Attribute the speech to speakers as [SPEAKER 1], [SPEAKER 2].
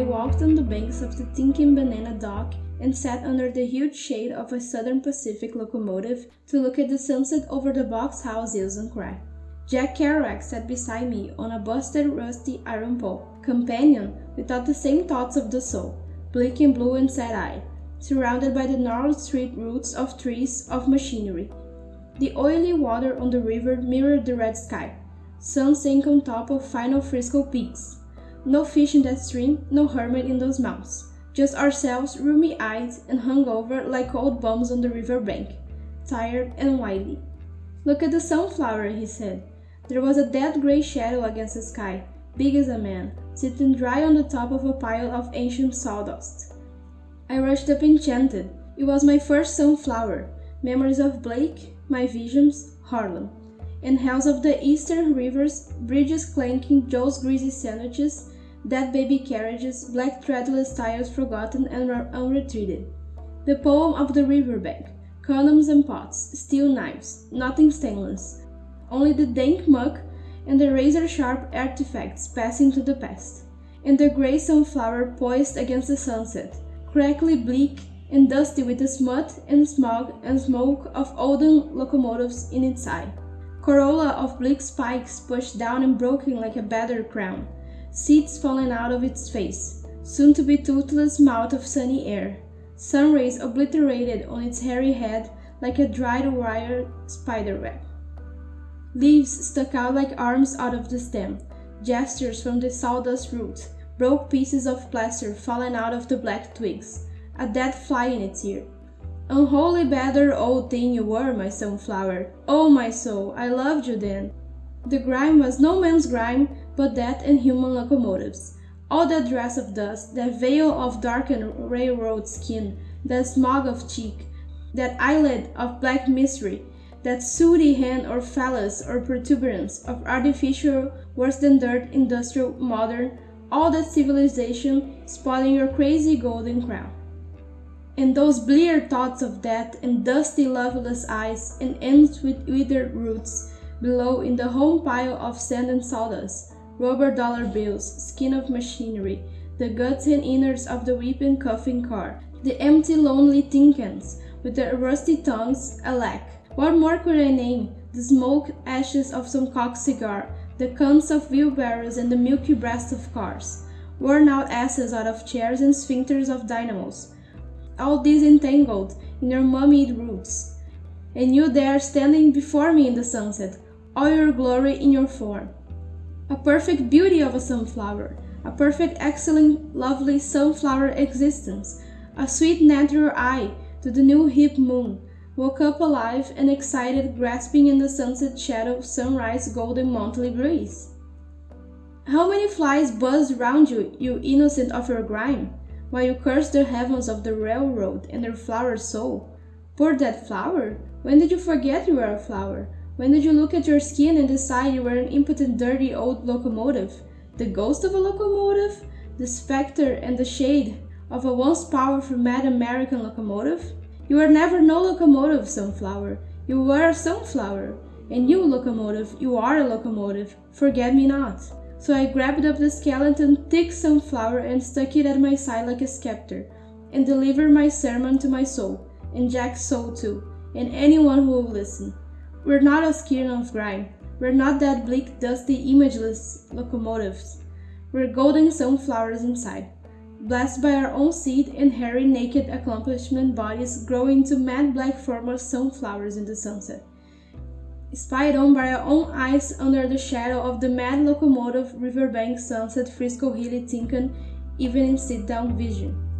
[SPEAKER 1] walked on the banks of the Tinkenbanana dock and sat under the huge shade of a Southern Pacific locomotive to look at the sunset over the box house hills and cry. Jack Kerouac sat beside me on a busted, rusty iron pole, companion without the same thoughts of the soul, bleak and blue and sad-eyed, surrounded by the gnarled street roots of trees of machinery. The oily water on the river mirrored the red sky. Sun sank on top of final Frisco peaks. No fish in that stream, no hermit in those mouths. Just ourselves, rheumy eyed and hung over like old bums on the river bank, tired and wily. Look at the sunflower, he said. There was a dead gray shadow against the sky, big as a man, sitting dry on the top of a pile of ancient sawdust. I rushed up enchanted. It was my first sunflower. Memories of Blake, my visions, Harlem. And hells of the eastern rivers, bridges clanking, Joe's greasy sandwiches, dead baby carriages, black treadless tires forgotten and unretreated. The poem of the riverbank, condoms and pots, steel knives, nothing stainless, only the dank muck and the razor sharp artifacts passing to the past, and the grey sunflower poised against the sunset, crackly bleak and dusty with the smut and smog and smoke of olden locomotives in its eye. Corolla of bleak spikes pushed down and broken like a battered crown, seeds falling out of its face, soon to be toothless mouth of sunny air, sun rays obliterated on its hairy head like a dried wire spiderweb. Leaves stuck out like arms out of the stem, gestures from the sawdust roots, broke pieces of plaster falling out of the black twigs, a dead fly in its ear. Unholy battered old thing you were, my sunflower. Oh, my soul, I loved you then. The grime was no man's grime, but that and human locomotives. All that dress of dust, that veil of darkened railroad skin, that smog of cheek, that eyelid of black mystery, that sooty hand or phallus or protuberance of artificial, worse than dirt, industrial, modern, all that civilization spoiling your crazy golden crown. And those blear thoughts of death and dusty, loveless eyes and ends with withered roots below in the home pile of sand and sawdust, rubber dollar bills, skin of machinery, the guts and innards of the weeping, coughing car, the empty, lonely tin cans with their rusty tongues, alack! What more could I name? The smoke ashes of some cock cigar, the cans of wheelbarrows and the milky breasts of cars, worn out asses out of chairs and sphincters of dynamos, all these entangled in their mummied roots, and you there standing before me in the sunset, all your glory in your form. A perfect beauty of a sunflower, a perfect, excellent, lovely sunflower existence, a sweet natural eye to the new hip moon, woke up alive and excited, grasping in the sunset shadow sunrise golden monthly breeze. How many flies buzzed round you, you innocent of your grime, while you cursed the heavens of the railroad and their flower soul? Poor dead flower, when did you forget you were a flower? When did you look at your skin and decide you were an impotent, dirty old locomotive? The ghost of a locomotive? The specter and the shade of a once powerful mad American locomotive? You were never no locomotive, sunflower. You were a sunflower. And you, locomotive, you are a locomotive. Forget me not. So I grabbed up the skeleton, thick sunflower and stuck it at my side like a scepter, and delivered my sermon to my soul, and Jack's soul too, and anyone who will listen. We're not of grime. We're not that bleak, dusty, imageless locomotives. We're golden sunflowers inside, blessed by our own seed and hairy, naked accomplishment bodies growing to mad black formless sunflowers in the sunset. Spied on by our own eyes under the shadow of the mad locomotive riverbank sunset Frisco Hilly Tinkan, even in sit down vision.